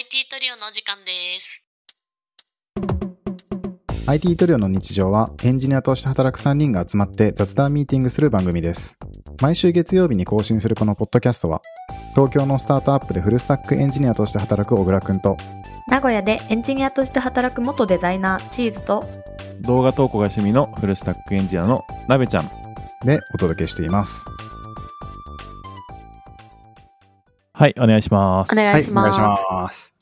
IT トリオのお時間です。IT トリオの日常はエンジニアとして働く3人が集まって雑談ミーティングする番組です。毎週月曜日に更新するこのポッドキャストは、東京のスタートアップでフルスタックエンジニアとして働く小倉くんと、名古屋でエンジニアとして働く元デザイナーチーズと動画投稿が趣味のフルスタックエンジニアのなべちゃん。でお届けしています。はい、お願いします。お願いします。はい、お願いします。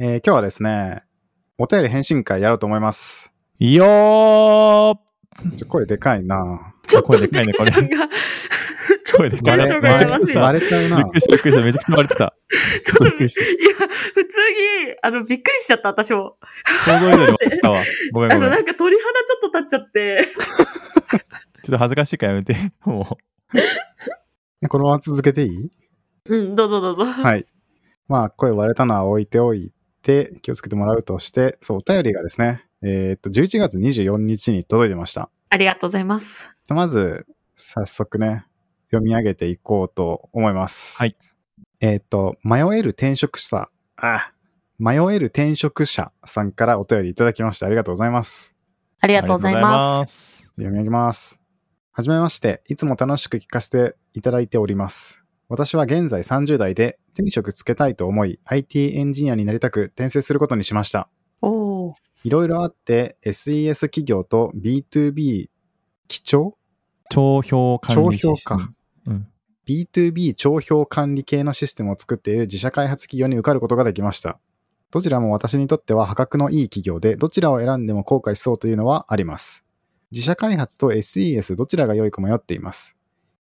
えー今日はですね、お便り返信会やろうと思います。いいよーちょ声でかいなちょっとテ声でかいねンションが、声でかいテンションがバレ上がりますよ。割れちゃうなびっくりした、びっくりした。めちゃくちゃ割れてた。ちょっと、いや、びっくりした普通に、あの、びっくりしちゃった、私も。想像以上に割れてたわ。ごめんあの、ごめん。なんか鳥肌ちょっと立っちゃって。ちょっと恥ずかしいからやめて。もこのまま続けていい？うん、どうぞどうぞ。はい。まあ、声割れたのは置いておいて、気をつけてもらうとして、そう、お便りがですね、えーっと、11月24日に届いてました。ありがとうございます。まず、早速ね、読み上げていこうと思います。はい。えーっと、迷える転職者、あ、迷える転職者さんからお便りいただきましてありがとうございます。ありう。がとうございます。す。読み上げます。はじめまして、いつも楽しく聞かせていただいております。私は現在30代で手に職つけたいと思い、IT エンジニアになりたく転生することにしました。いろいろあって、SES 企業と B2B 基調？帳票管理システム帳票か。うん。B2B 帳票管理系のシステムを作っている自社開発企業に受かることができました。どちらも私にとっては破格のいい企業で、どちらを選んでも後悔しそうというのはあります。自社開発と SES どちらが良いか迷っています。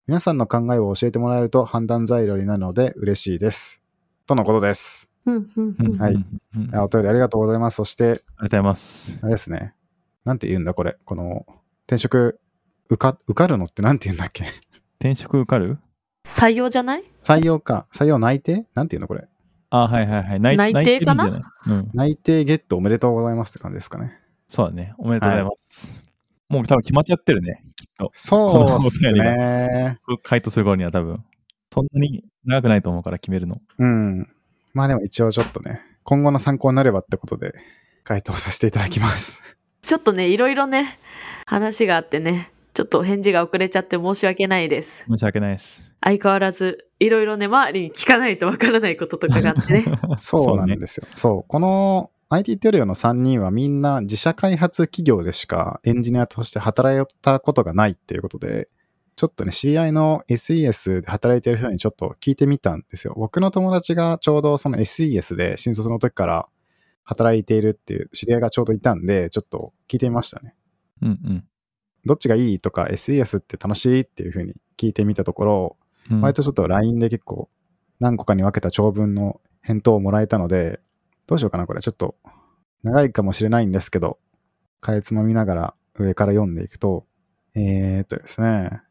皆さんの考えを教えてもらえると判断材料になるので嬉しいです。とのことです。はいお便りありがとうございます。そして、がとうございます。あれですね。なんて言うんだこれ。この、転職、受か、受かるのってなんて言うんだっけ？転職受かる？採用じゃない？採用か。採用内定？なんて言うのこれ。あ、はいはいはい。内内定かな？うん。内定ゲットおめでとうございますって感じですかね。そうだね。おめでとうございます。もう多分決まっちゃってるね。そうっすね。回答する頃には多分。そんなに長くないと思うから決めるの。うん。まあでも一応ちょっとね、今後の参考になればってことで、回答させていただきます。ちょっとね、いろいろね、話があってね、ちょっと返事が遅れちゃって申し訳ないです。申し訳ないです。相変わらず、いろいろね、周りに聞かないとわからないこととかがあってね。そうなんねですよ。そう,、この IT テレオの3人はみんな自社開発企業でしかエンジニアとして働いたことがないっていうことで、ちょっとね、知り合いの SES で働いている人にちょっと聞いてみたんですよ。僕の友達がちょうどその SES で新卒の時から働いているっていう知り合いがちょうどいたんで、ちょっと聞いてみましたね。うんうんどっちがいいとか SES って楽しいっていうふうに聞いてみたところ、うん。割とちょっと LINE で結構何個かに分けた長文の返答をもらえたので、どうしようかな、これ。ちょっと長いかもしれないんですけど、かえつまみながら上から読んでいくと、えーっとですね、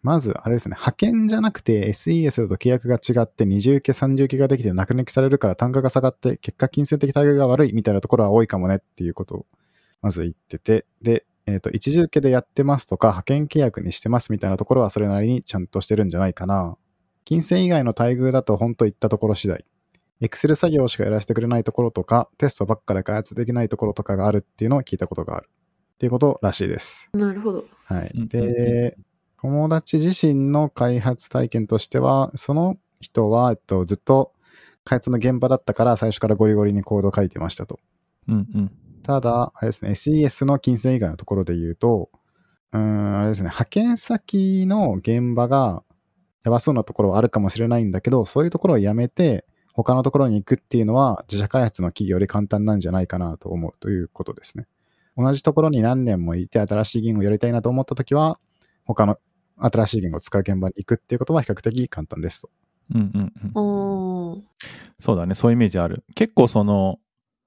まず、あれですね、派遣じゃなくて SES だと契約が違って二重受け三重受けができて中抜きされるから単価が下がって結果金銭的待遇が悪いみたいなところは多いかもねっていうことをまず言ってて、で、えーっと、一重受けでやってますとか派遣契約にしてますみたいなところはそれなりにちゃんとしてるんじゃないかな。金銭以外の待遇だと本当言ったところ次第。Excel 作業しかやらせてくれないところとか、テストばっかで開発できないところとかがあるっていうのを聞いたことがある。っていうことらしいです。なるほど。はい。で、友達自身の開発体験としては、その人は、えっと、ずっと開発の現場だったから、最初からゴリゴリにコード書いてましたと。うんうん。ただ、あれですね、SES の金銭以外のところで言うと、うーん、あれですね、派遣先の現場がやばそうなところはあるかもしれないんだけど、そういうところをやめて、他のところに行くっていうのは、自社開発の企業より簡単なんじゃないかなと思うということですね。同じところに何年もいて、新しい言語をやりたいなと思ったときは、他の新しい言語を使う現場に行くっていうことは比較的簡単ですと。うんうんうん。そうだね、そういうイメージある。結構その、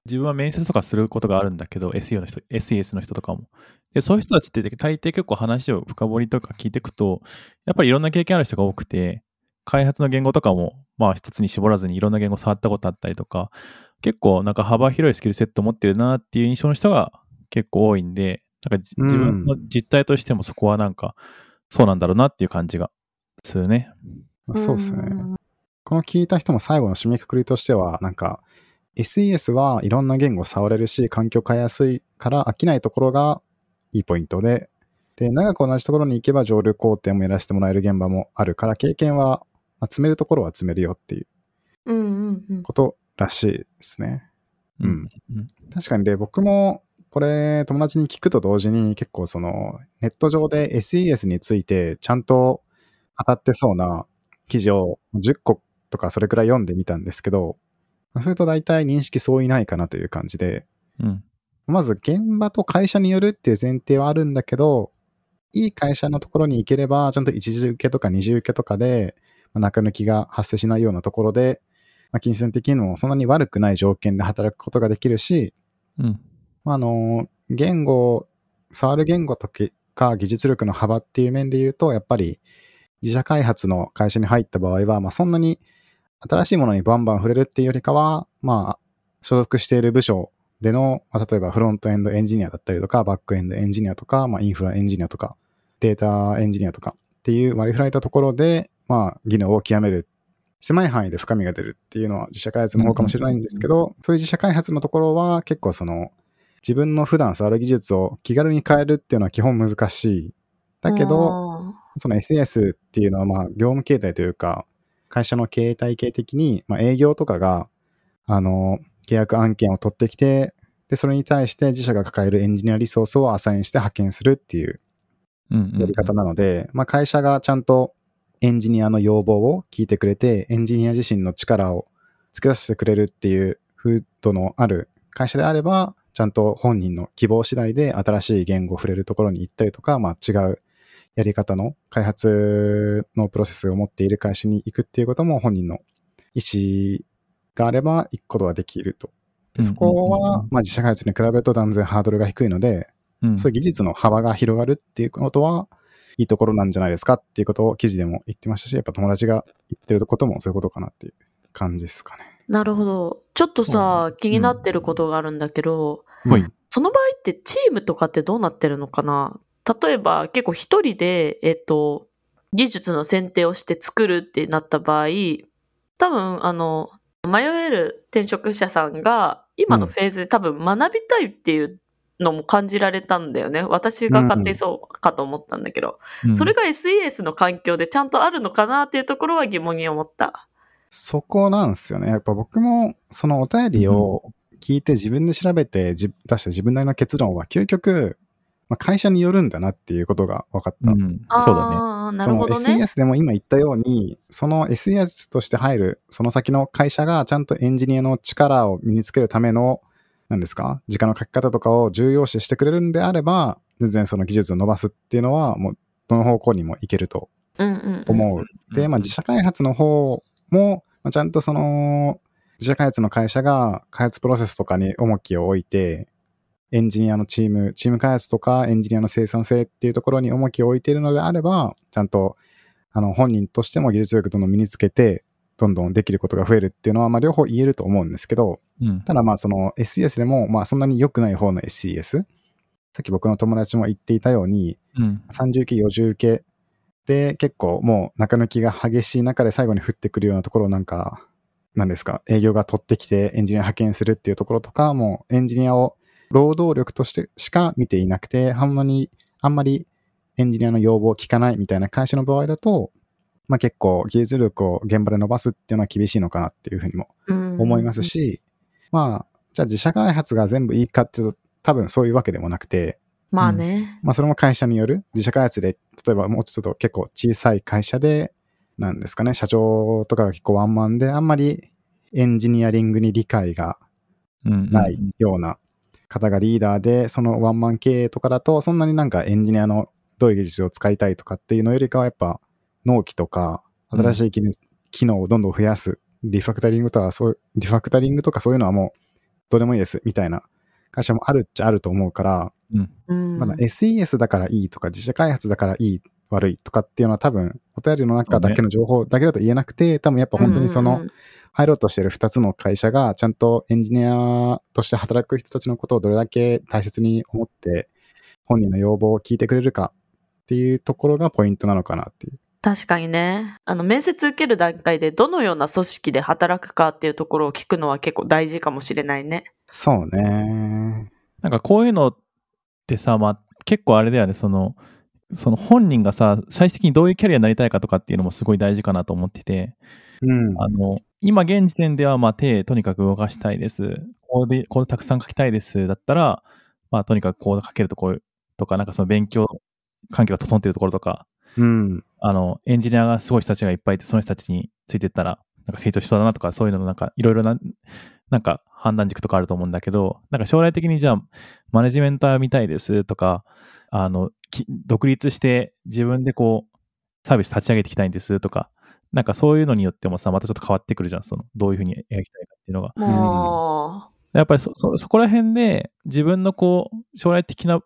自分は面接とかすることがあるんだけど、SEO の人、SES の人とかも。で、そういう人たちって大抵結構話を深掘りとか聞いていくと、やっぱりいろんな経験ある人が多くて、開発の言語とかも、まあ一つに絞らずにいろんな言語触ったことあったりとか、結構なんか幅広いスキルセットを持ってるなっていう印象の人が結構多いんで、なんかじうん自分の実態としてもそこはなんか、そうなんだろうなっていう感じがするね。まあそうですね。んこの聞いた人も最後の締めくくりとしては、なんか、SES はいろんな言語触れるし、環境変えやすいから飽きないところがいいポイントで、で、長く同じところに行けば上流工程もやらせてもらえる現場もあるから、経験は、まあ、詰めるところは詰めるよっていう。ことらしいですね。うんうん確かにで、僕もこれ友達に聞くと同時に結構そのネット上で SES についてちゃんと語ってそうな記事を10個とかそれくらい読んでみたんですけど、それと大体認識そういないかなという感じで、うんまず現場と会社によるっていう前提はあるんだけど、いい会社のところに行ければ、ちゃんと一時受けとか二次受けとかで、まあ中抜きが発生しないようなところで、まあ、金銭的にもそんなに悪くない条件で働くことができるし、うん。まああの、言語、触る言語とか技術力の幅っていう面で言うと、やっぱり自社開発の会社に入った場合は、まあそんなに新しいものにバンバン触れるっていうよりかは、まあ所属している部署での、まあ、例えばフロントエンドエンジニアだったりとか、バックエンドエンジニアとか、まあインフラエンジニアとか、データエンジニアとかっていう割り振られたところで、まあ技能を極める。狭い範囲で深みが出るっていうのは自社開発の方かもしれないんですけど、そういう自社開発のところは結構その、自分の普段触る技術を気軽に変えるっていうのは基本難しい。だけど、あその SAS っていうのはまあ業務形態というか、会社の経営体系的に、まあ、営業とかが、あの、契約案件を取ってきて、で、それに対して自社が抱えるエンジニアリソースをアサインして派遣するっていうやり方なので、まあ会社がちゃんとエンジニアの要望を聞いてくれて、エンジニア自身の力を付け出してくれるっていう風土のある会社であれば、ちゃんと本人の希望次第で新しい言語を触れるところに行ったりとか、まあ違うやり方の開発のプロセスを持っている会社に行くっていうことも本人の意思があれば行くことができると。でそこはまあ自社開発に比べると断然ハードルが低いので、うんそういう技術の幅が広がるっていうことは、いいところなんじゃないですかっていうことを記事でも言ってましたし、やっぱ友達が言ってることもそういうことかなっていう感じですかね。ーなるほど。ちょっとさ、うん気になってることがあるんだけど、はい。うんその場合ってチームとかってどうなってるのかな？例えば結構一人で、えっと、技術の選定をして作るってなった場合、多分、あの、迷える転職者さんが今のフェーズで多分学びたいっていうのも感じられたんだよね。私が勝手にそうかと思ったんだけど、うんそれが SES の環境でちゃんとあるのかなっていうところは疑問に思った。そこなんですよね。やっぱ僕もそのお便りを聞いて自分で調べてじ出した自分なりの結論は究極、まあ、会社によるんだなっていうことが分かった。うんそうだね。ああ、なそのるほどね。SES でも今言ったように、その SES として入る、その先の会社がちゃんとエンジニアの力を身につけるための、何ですか？時間の書き方とかを重要視してくれるんであれば、全然その技術を伸ばすっていうのは、もう、どの方向にもいけると思う。で、まあ、自社開発の方も、まあ、ちゃんとその、自社開発の会社が開発プロセスとかに重きを置いて、エンジニアのチーム、チーム開発とかエンジニアの生産性っていうところに重きを置いているのであれば、ちゃんと、あの、本人としても技術力どんどん身につけて、どんどんできることが増えるっていうのは、まあ、両方言えると思うんですけど、うん。ただまあ、その SES でも、まあ、そんなに良くない方の SES、さっき僕の友達も言っていたように、うん。30受け、40受けで結構もう中抜きが激しい中で最後に降ってくるようなところをなんか、何ですか、営業が取ってきてエンジニア派遣するっていうところとか、もうエンジニアを労働力としてしか見ていなくて、あんまり、あんまりエンジニアの要望を聞かないみたいな会社の場合だと、まあ結構技術力を現場で伸ばすっていうのは厳しいのかなっていうふうにも思いますし、まあ、じゃあ自社開発が全部いいかっていうと、多分そういうわけでもなくて、まあね。まあそれも会社による自社開発で、例えばもうちょっと結構小さい会社で、なんですかね、社長とかが結構ワンマンで、あんまりエンジニアリングに理解がうん。ないような方がリーダーで、そのワンマン経営とかだと、そんなになんかエンジニアのどういう技術を使いたいとかっていうのよりかは、やっぱ納期とか、新しい機能,、機能をどんどん増やす、リファクタリングとか、そうリファクタリングとかそういうのはもうどうでもいいですみたいな会社もあるっちゃあると思うから、うん。まだ SES だからいいとか、自社開発だからいい、悪いとかっていうのは多分、お便りの中だけの情報だけだと言えなくて、多分やっぱ本当にその、うん。入ろうとしてる2つの会社が、ちゃんとエンジニアとして働く人たちのことをどれだけ大切に思って、本人の要望を聞いてくれるかっていうところがポイントなのかなっていう確かにね。あの、面接受ける段階でどのような組織で働くかっていうところを聞くのは結構大事かもしれないね。そうね。なんかこういうのってさ、まあ結構あれだよね、その、その本人がさ、最終的にどういうキャリアになりたいかとかっていうのもすごい大事かなと思ってて、うん。あの、今現時点では、まあ手とにかく動かしたいです。コード、コードたくさん書きたいです。だったら、まあとにかくコード書けるところとか、なんかその勉強環境が整っているところとか、うん。あの、エンジニアがすごい人たちがいっぱいいて、その人たちについていったら、なんか成長しそうだなとか、そういうののなんか、いろいろな、なんか判断軸とかあると思うんだけど、なんか将来的にじゃあ、マネジメンターみたいですとか、あの、き独立して自分でこう、サービス立ち上げていきたいんですとか、なんかそういうのによってもさ、またちょっと変わってくるじゃん、その、どういうふうに描きたいかっていうのが。もやっぱりそ、そ、そこら辺で自分のこう、将来的な、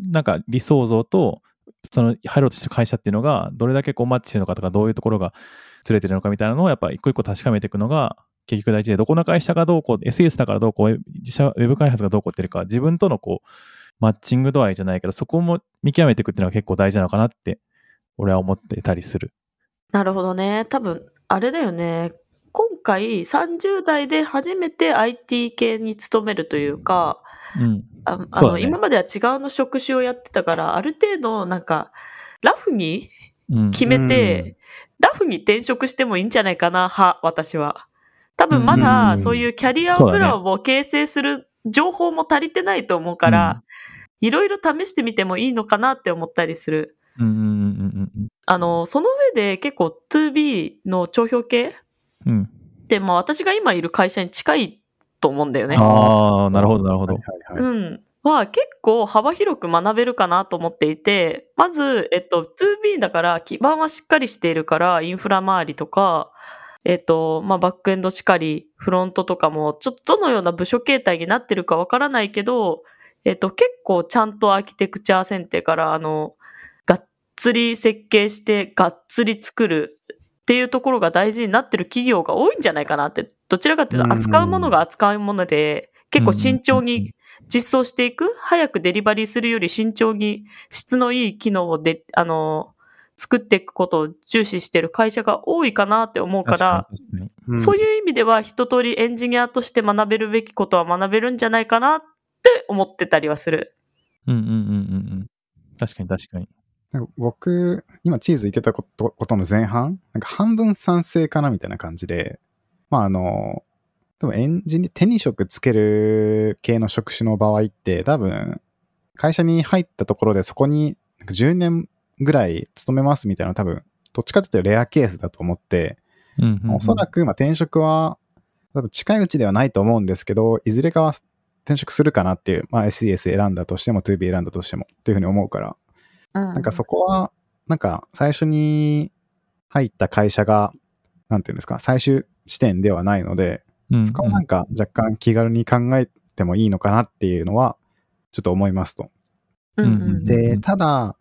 なんか理想像と、その入ろうとしてる会社っていうのが、どれだけこうマッチしてるのかとか、どういうところがずれてるのかみたいなのを、やっぱ一個一個確かめていくのが、結局大事で、どこの会社がどうこう、SES だからどうこう、自社ウェブ開発がどうこうっていうか、自分とのこう、マッチング度合いじゃないけど、そこも見極めていくっていうのが結構大事なのかなって、俺は思ってたりする。う、なるほどね。多分、あれだよね。今回30代で初めて IT 系に勤めるというか、うん。ああの、そうだね今までは違うの職種をやってたから、ある程度なんか、ラフにうん。決めて、うんラフに転職してもいいんじゃないかな、は、私は。多分まうだんそういうキャリアプランを形成する情報も足りてないと思うから、いろいろ試してみてもいいのかなって思ったりする。うんうんうんうんあの、その上で結構 2B の帳票系うん。うん。って、まあ私が今いる会社に近いと思うんだよね。ああ、なるほど、なるほどはい。はいはい。うん。は結構幅広く学べるかなと思っていて、まず、えっと、2B だから基盤はしっかりしているから、インフラ周りとか、えっと、まあ、バックエンドしかり、フロントとかも、ちょっとどのような部署形態になってるかわからないけど、えっと、結構ちゃんとアーキテクチャ選定から、あの、がっつり設計して、がっつり作るっていうところが大事になってる企業が多いんじゃないかなって、どちらかというと、扱うものが扱うもので、結構慎重に実装していく、早くデリバリーするより慎重に質のいい機能をで、あの、作っていくことを重視している会社が多いかなって思うから、うんそういう意味では一通りエンジニアとして学べるべきことは学べるんじゃないかなって思ってたりはする。うんうんうんうんうん。確かに確かに。なんか僕、今チーズ言ってたことことの前半、なんか半分賛成かなみたいな感じで、まああの、でもエンジニ手に職つける系の職種の場合って多分、会社に入ったところでそこになんか10年ぐらい勤めますみたいなの多分、どっちかというとレアケースだと思って、うんうんうん。おそらくまあ転職は多分近いうちではないと思うんですけど、いずれかは転職するかなっていう、まあ SES 選んだとしても 2B 選んだとしてもっていうふうに思うから、ななんかそこは、なんか最初に入った会社が、なんていうんですか、最終地点ではないので、そこはなんか若干気軽に考えてもいいのかなっていうのは、ちょっと思いますと。で、うんただ、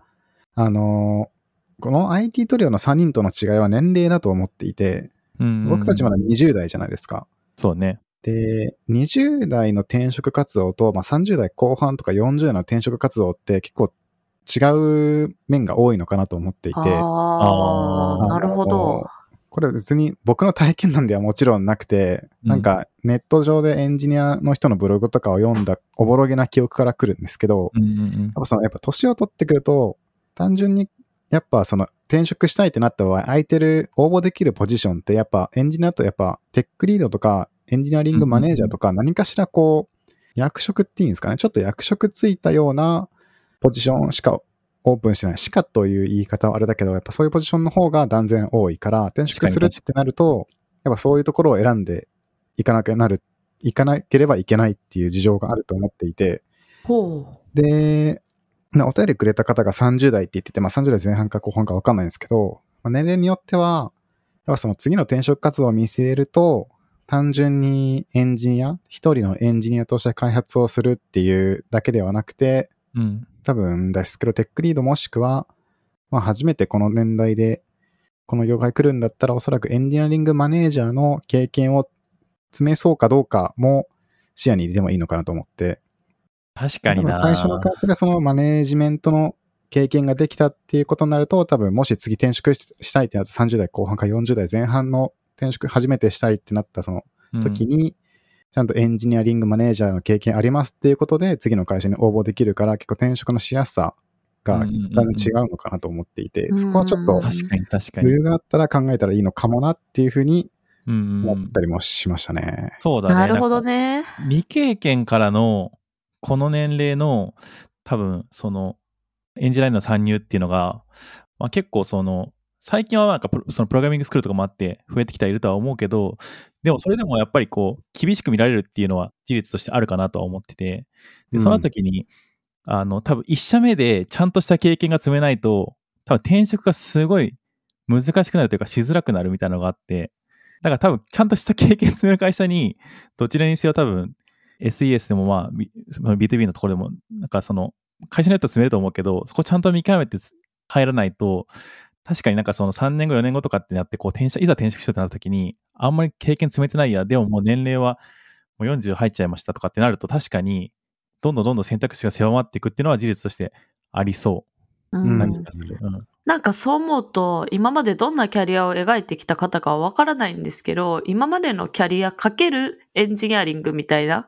あのーこの IT トリオの3人との違いは年齢だと思っていて、うんうん僕たちまだ20代じゃないですか。そうね。で、20代の転職活動と、まあ、30代後半とか40代の転職活動って結構違う面が多いのかなと思っていて、ああなるほど。これ別に僕の体験談ではもちろんなくて、うん。なんかネット上でエンジニアの人のブログとかを読んだおぼろげな記憶から来るんですけど、うんうんうん。やっぱそのやっぱ年を取ってくると、単純にやっぱその転職したいってなった場合、空いてる応募できるポジションってやっぱエンジニアとやっぱテックリードとかエンジニアリングマネージャーとか何かしらこう役職っていうんですかね、ちょっと役職ついたようなポジションしかオープンしてない。しかという言い方はあれだけど、やっぱそういうポジションの方が断然多いから、転職するってなると、やっぱそういうところを選んでいかなきゃなる、いかなければいけないっていう事情があると思っていて、ほで、なお便りくれた方が30代って言ってて、まあ30代前半か後半か分かんないんですけど、まあ、年齢によっては、やっぱその次の転職活動を見据えると、単純にエンジニア、一人のエンジニアとして開発をするっていうだけではなくて、うん。多分ですけど、テックリードもしくは、まあ初めてこの年代で、この業界来るんだったら、おそらくエンジニアリングマネージャーの経験を詰めそうかどうかも視野に入れてもいいのかなと思って、確かにな。最初の会社でそのマネージメントの経験ができたっていうことになると、多分もし次転職ししたいってなった30代後半か40代前半の転職初めてしたいってなったそのうん。時に、ちゃんとエンジニアリングマネージャーの経験ありますっていうことで、次の会社に応募できるから、結構転職のしやすさがだんだん違うのかなと思っていて、うんそこはちょっと確かに確かに。余裕があったら考えたらいいのかもなっていうふうに思ったりもしましたね。そうだね。なるほどね。未経験からのこの年齢の多分そのエンジニアの参入っていうのが、まあ、結構その最近はなんかプロそのプログラミングスクールとかもあって増えてきてはいるとは思うけどでもそれでもやっぱりこう厳しく見られるっていうのは事実としてあるかなとは思ってて。でその時に、あの多分一社目でちゃんとした経験が積めないと多分転職がすごい難しくなるというかしづらくなるみたいなのがあって。だから多分ちゃんとした経験積める会社にどちらにせよ多分 SES でもまあ B- その B2B のところでもなんかその会社によっては積めると思うけどそこちゃんと見極めてつ入らないと確かになんかその3年後4年後とかってなってこう転職いざ転職しようってなった時にあんまり経験積めてないやでももう年齢はもう40入っちゃいましたとかってなると確かにどんどんどんどん選択肢が狭まっていくっていうのは事実としてありそうな気がする。うんなんかそう思うと、今までどんなキャリアを描いてきた方かはわからないんですけど、今までのキャリアかけるエンジニアリングみたいな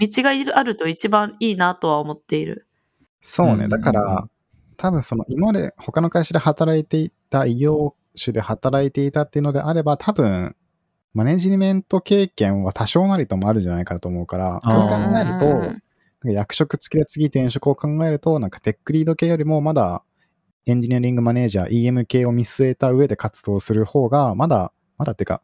道がいるあると一番いいなとは思っている。そうね。うんだから、多分その今まで他の会社で働いていた異業種で働いていたっていうのであれば、多分、マネジメント経験は多少なりともあるんじゃないかなと思うから、そう考えると、役職付きで次転職を考えると、なんかテックリード系よりもまだエンジニアリングマネージャー、EM 系を見据えた上で活動する方が、まだ、まだっていうか、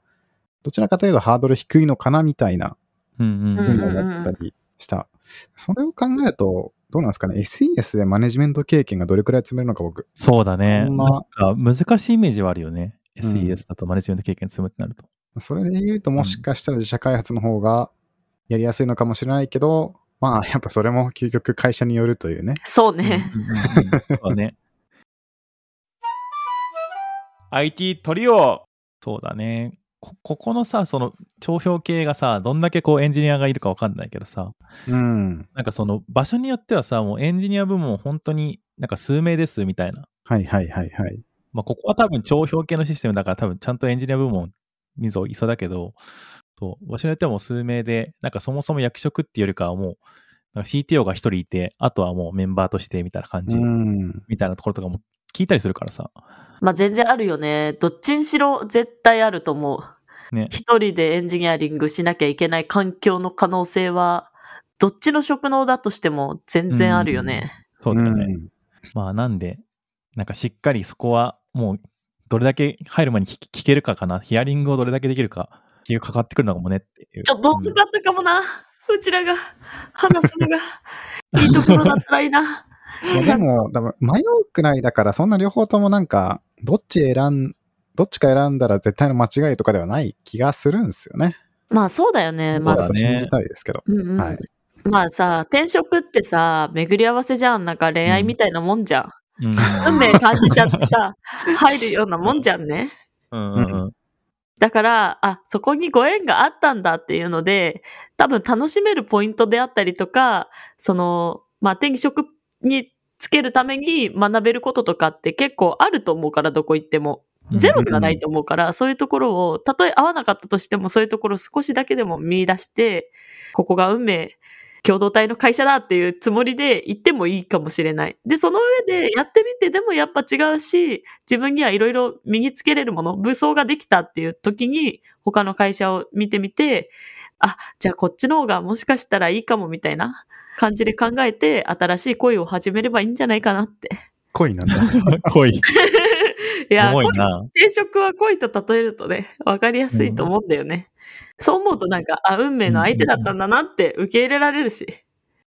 どちらかというとハードル低いのかなみたいなふうに思ったりした。それを考えると、どうなんですかね ?SES でマネジメント経験がどれくらい積めるのか僕。そうだね。あんまなんか難しいイメージはあるよね。うん SES だとマネジメント経験積むってなると。それで言うともしかしたら自社開発の方がやりやすいのかもしれないけど、まあやっぱそれも究極会社によるというね。そうね。うんうんうんそうだね。IT トリオそうだね。こここのさ、その帳票系がさ、どんだけこうエンジニアがいるかわかんないけどさ、うん。なんかその場所によってはさ、もうエンジニア部門本当になんか数名ですみたいな。はいはいはいはい。まあここは多分帳票系のシステムだから多分ちゃんとエンジニア部門にぞいそうだけど、そう場所によってはもう数名で、なんかそもそも役職っていうよりかはもう、なんか CTO が一人いて、あとはもうメンバーとしてみたいな感じ、うん。みたいなところとかも聞いたりするからさ。まあ全然あるよね。どっちにしろ絶対あると思う。ね。一人でエンジニアリングしなきゃいけない環境の可能性は、どっちの職能だとしても全然あるよね。そうだよね。うんまあなんで、なんかしっかりそこはもう、どれだけ入る前に聞聞けるかかな、ヒアリングをどれだけできるか、結局かかってくるのかもねっていう。ちょっと遅かったかもな。うちらが話すのが いいところだったらいいな。いやでも、多分迷うくらいだから、そんな両方ともなんか、どっち選ん、どっちか選んだら絶対の間違いとかではない気がするんですよね。まあそうだよね。まあね信じたいですけど。うんうんはいまあさ、転職ってさ、巡り合わせじゃん。なんか恋愛みたいなもんじゃん。うん。運命感じちゃってさ、入るようなもんじゃんね。うんうんうん。だから、あ、そこにご縁があったんだっていうので、多分楽しめるポイントであったりとか、その、まあ、転職につけるために学べることとかって結構あると思うから、どこ行っても。ゼロではないと思うから、そういうところを、たとえ合わなかったとしても、そういうところを少しだけでも見出して、ここが運命、共同体の会社だっていうつもりで行ってもいいかもしれない。で、その上でやってみて、でもやっぱ違うし、自分にはいろいろ身につけれるもの、武装ができたっていう時に、他の会社を見てみて、あ、じゃあこっちの方がもしかしたらいいかもみたいな感じで考えて、新しい恋を始めればいいんじゃないかなって。恋なんだ。濃い。いや、重い恋な。転職は恋と例えるとね、わかりやすいと思うんだよね。そう思うとなんか、あ、運命の相手だったんだなって受け入れられるし。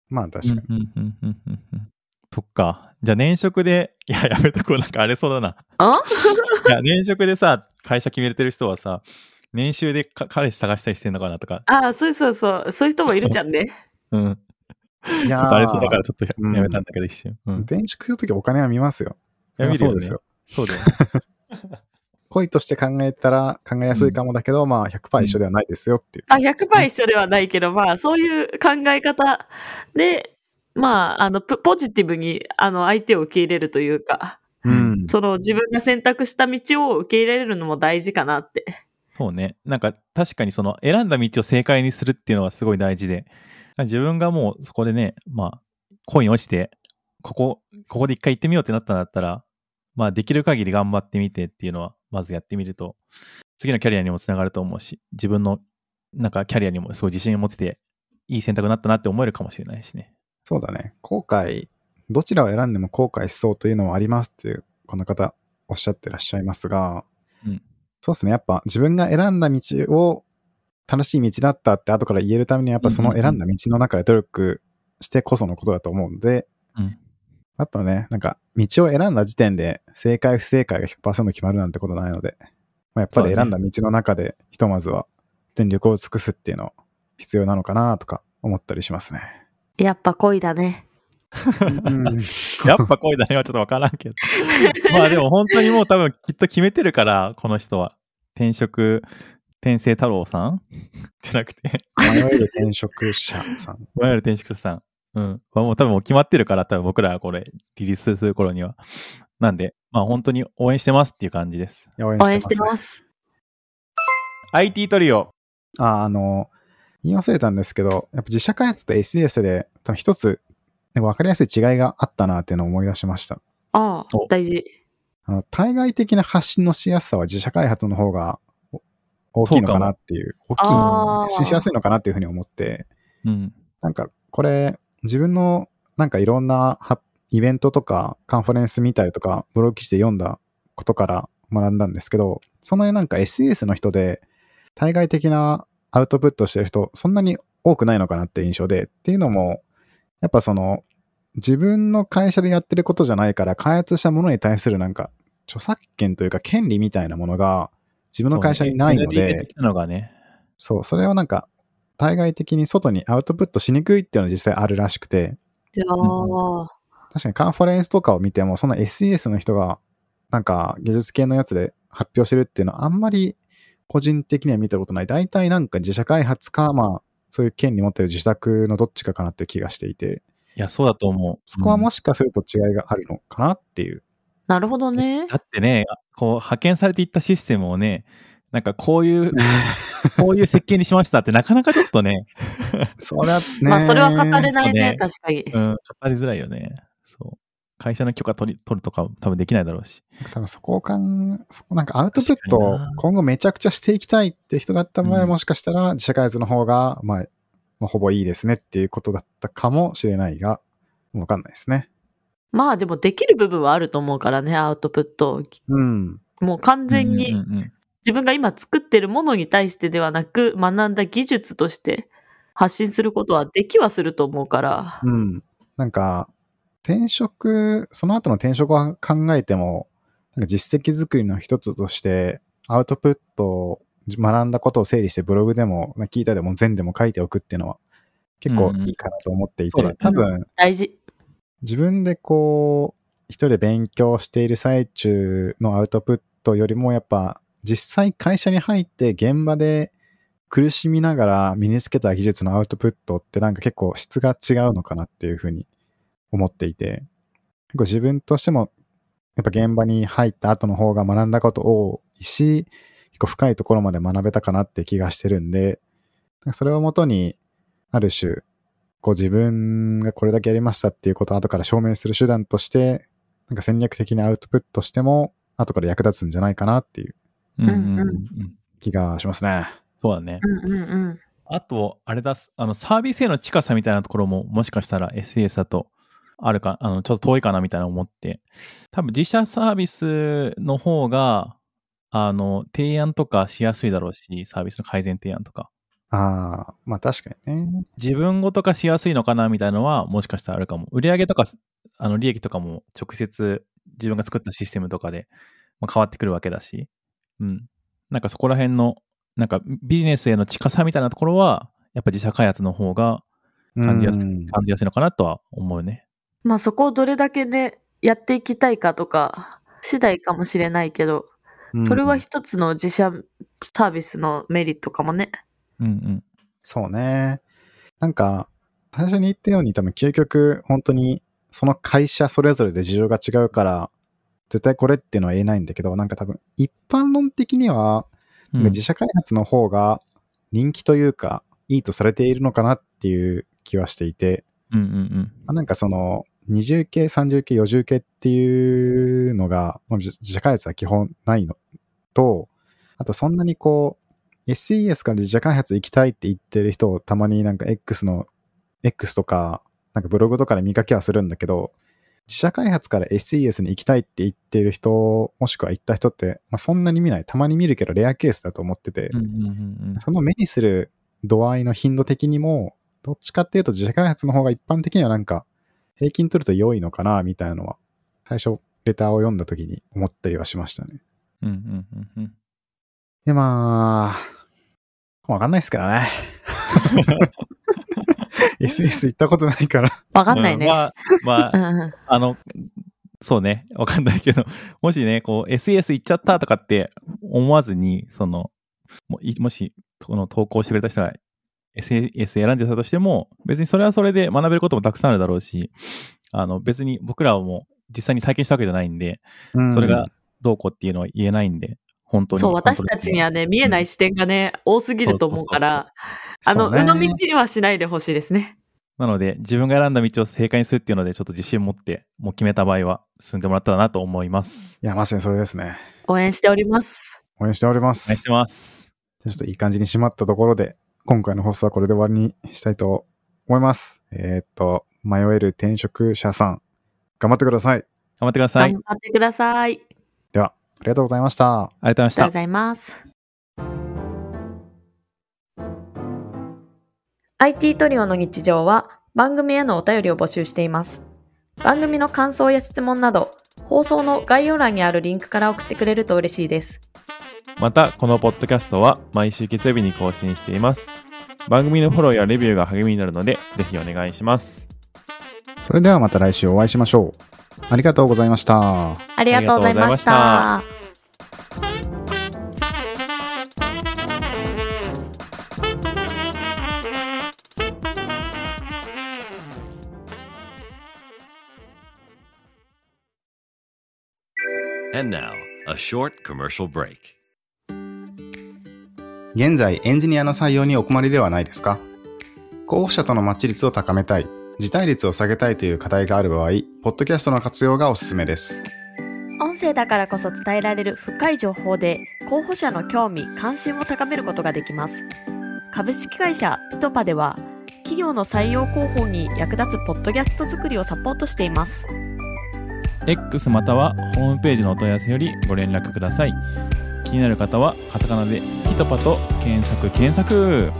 まあ確かに。うんうんうんうんうんうんそっか。じゃあ年職で、いや、やめとこう。なんかあれそうだな。あ？いや、年職でさ、会社決めれてる人はさ、年収でか彼氏探したりしてんのかなとか、あ、そうそうそう。そういう人もいるじゃんね。うん。いやちょっとあれそうだからちょっとやめたんだけど、一瞬。うん。転職するときお金は見ますよ。いや見るよねそうですよ。そうだよね。恋として考えたら考えやすいかもだけど、まあ100%一緒ではないですよっていう。あ、100%一緒ではないけど、まあ、そういう考え方で、まあ、あの、ポポジティブに、あの、相手を受け入れるというか、うん。その自分が選択した道を受け入れるのも大事かなって。そうね。なんか確かにその選んだ道を正解にするっていうのはすごい大事で、自分がもうそこでね、まあ、恋に落ちて、ここ、ここで一回行ってみようってなったんだったら、まあできる限り頑張ってみてっていうのは、まずやってみると、次のキャリアにもつながると思うし、自分のなんかキャリアにもすごい自信を持ってて、いい選択になったなって思えるかもしれないしね。そうだね。後悔、どちらを選んでも後悔しそうというのはありますっていう、この方おっしゃってらっしゃいますが、うんそうですね。やっぱ自分が選んだ道を楽しい道だったって後から言えるためには、やっぱその選んだ道の中で努力してこそのことだと思うので、うんやっぱね、なんか道を選んだ時点で正解不正解が100%決まるなんてことないので、まあ、やっぱり選んだ道の中でひとまずは全力を尽くすっていうのは必要なのかなとか思ったりしますね。やっぱ恋だね。うん やっぱ恋だねはちょっとわからんけど。まあでも本当にもう多分きっと決めてるから、この人は。転職、転生太郎さん？じゃなくて、迷える転職者さん。いわゆる転職者さん。うん。まあもう多分もう決まってるから、多分僕らがこれリリースする頃には。なんで、まあ本当に応援してますっていう感じです。応援応援してます。IT トリオ。あ、あの、言い忘れたんですけど、やっぱ自社開発と SDS で多分一つ、分かりやすい違いがあったなっていうのを思い出しました。ああお、大事。あの対外的な発信のしやすさは自社開発の方がお大きいのかなっていう、大きいしやすいのかなっていうふうに思って、うん。なんかこれ自分のなんかいろんなはイベントとかカンファレンス見たりとかブログ記事で読んだことから学んだんですけど、そんなになんか SDS の人で対外的なアウトプットしてる人そんなに多くないのかなって印象で、っていうのもやっぱその自分の会社でやってることじゃないから開発したものに対するなんか著作権というか権利みたいなものが自分の会社にないのそうね NLD で出て、きたのがね。そう、それをなんか対外的に外にアウトプットしにくいっていうのは実際あるらしくて、確かにカンファレンスとかを見ても、その SES の人が、なんか技術系のやつで発表してるっていうのはあんまり個人的には見たことない。大体なんか自社開発か、まあ、そういう権利持ってる自作のどっちかかなっていう気がしていて、いや、そうだと思う。そこはもし、しかすると違いがあるのかなっていう。なるほどね。だってね、こう派遣されていったシステムをね、なんかこういう、こういう設計にしましたってなかなかちょっとね、それはね。まあ、それは語れないね、ね確かに。うん、語りづらいよね。そう。会社の許可取り取るとか多分できないだろうし。多分そこをかん、そこなんかアウトプットを今後めちゃくちゃしていきたいって人だった場合は、うんもしかしたら自社開発の方が、まあ、まあほぼいいですねっていうことだったかもしれないが、わかんないですね。まあでもできる部分はあると思うからね、アウトプット。うん。もう完全うんに自分が今作ってるものに対してではなく、学んだ技術として発信することはできはすると思うから。うん。なんか、転職、その後の転職を考えても、なんか実績作りの一つとして、アウトプットを学んだことを整理してブログでも、まあ聞いたでも全でも書いておくっていうのは結構いいかなと思っていて、うんうん多分、大事。自分でこう、一人で勉強している最中のアウトプットよりも、やっぱ実際会社に入って現場で苦しみながら身につけた技術のアウトプットってなんか結構質が違うのかなっていうふうに思っていて、結構自分としてもやっぱ現場に入った後の方が学んだこと多いし、結構深いところまで学べたかなって気がしてるんで、それをもとにある種こう自分がこれだけやりましたっていうことを後から証明する手段として、なんか戦略的にアウトプットしても、後から役立つんじゃないかなっていううんうんうんうんうん気がしますね。そうだね。うんうんうん。あと、あれだ、あの、サービスへの近さみたいなところも、もしかしたら SES だと、あるか、あの、ちょっと遠いかなみたいな思って、多分自社サービスの方が、あの、提案とかしやすいだろうし、サービスの改善提案とか。ああ、まあ確かにね。自分ごと化しやすいのかなみたいなのは、もしかしたらあるかも。売上とか、あの、利益とかも直接自分が作ったシステムとかで、まあ、変わってくるわけだし、うん。なんかそこら辺の、なんかビジネスへの近さみたいなところは、やっぱ自社開発の方が感じやすうん感じやすいのかなとは思うね。まあそこをどれだけね、やっていきたいかとか、次第かもしれないけど、それはうん一つの自社サービスのメリットかもね。うんうん。そうね。なんか、最初に言ったように多分究極本当にその会社それぞれで事情が違うから絶対これっていうのは言えないんだけどなんか多分一般論的にはうん自社開発の方が人気というかいいとされているのかなっていう気はしていて、うんうんまあなんかその二重系、三重系、四重系っていうのが、まあ自自社開発は基本ないのと、あとそんなにこう、SES から自社開発行きたいって言ってる人をたまになんか X の、X とか、なんかブログとかで見かけはするんだけど、自社開発から SES に行きたいって言ってる人、もしくは行った人って、まあ、そんなに見ない。たまに見るけどレアケースだと思ってて、うん。うんうんうんその目にする度合いの頻度的にも、どっちかっていうと自社開発の方が一般的にはなんか平均取ると良いのかな、みたいなのは、最初レターを読んだ時に思ったりはしましたね。うんうんうんうんで、まあ、わかんないですからね。SS 行ったことないから。わかんないね。まあ、まあ、あの、そうね、わかんないけど、もしね、こう、SS 行っちゃったとかって思わずに、その、もいもし、この投稿してくれた人が SS 選んでたとしても、別にそれはそれで学べることもたくさんあるだろうし、あの、別に僕らはもう実際に体験したわけじゃないんで、うんそれがどうこうっていうのは言えないんで、本当に。そう、私たちにはね、見えない視点がね、多すぎると思うから、あの、そうね鵜呑みにはしないでほしいですね。なので、自分が選んだ道を正解にするっていうので、ちょっと自信を持って、もう決めた場合は進んでもらったらなと思います。いや、まさにそれですね。応援しております。応援しております。お願いしてます。ちょっといい感じに締まったところで、今回の放送はこれで終わりにしたいと思います。えーっと、迷える転職者さん、頑張ってください。頑張ってください。頑張ってください。ありがとうございました。がとうございましたありがとうご。ざいます。IT トリオの日常は番組へのお便りを募集しています。番組の感想や質問など、放送の概要欄にあるリンクから送ってくれると嬉しいです。また、このポッドキャストは毎週月曜日に更新しています。番組のフォローやレビューが励みになるので、ぜひお願いします。それではまた来週お会いしましょう。ありがとうございました。ありがとうございましあた。And now, a short commercial break. 現在エンジニアの採用にお困りではないですか？候補者とのマッチ率を高めたい、辞退率を下げたいという課題がある場合、ポッドキャストの活用がおすすめです。音声だからこそ伝えられる深い情報で候補者の興味関心を高めることができます株式会社ピトパでは企業の採用広報に役立つポッドキャスト作りをサポートしています X またはホームページのお問い合わせよりご連絡ください。気になる方はカタカナでピトパと検索検索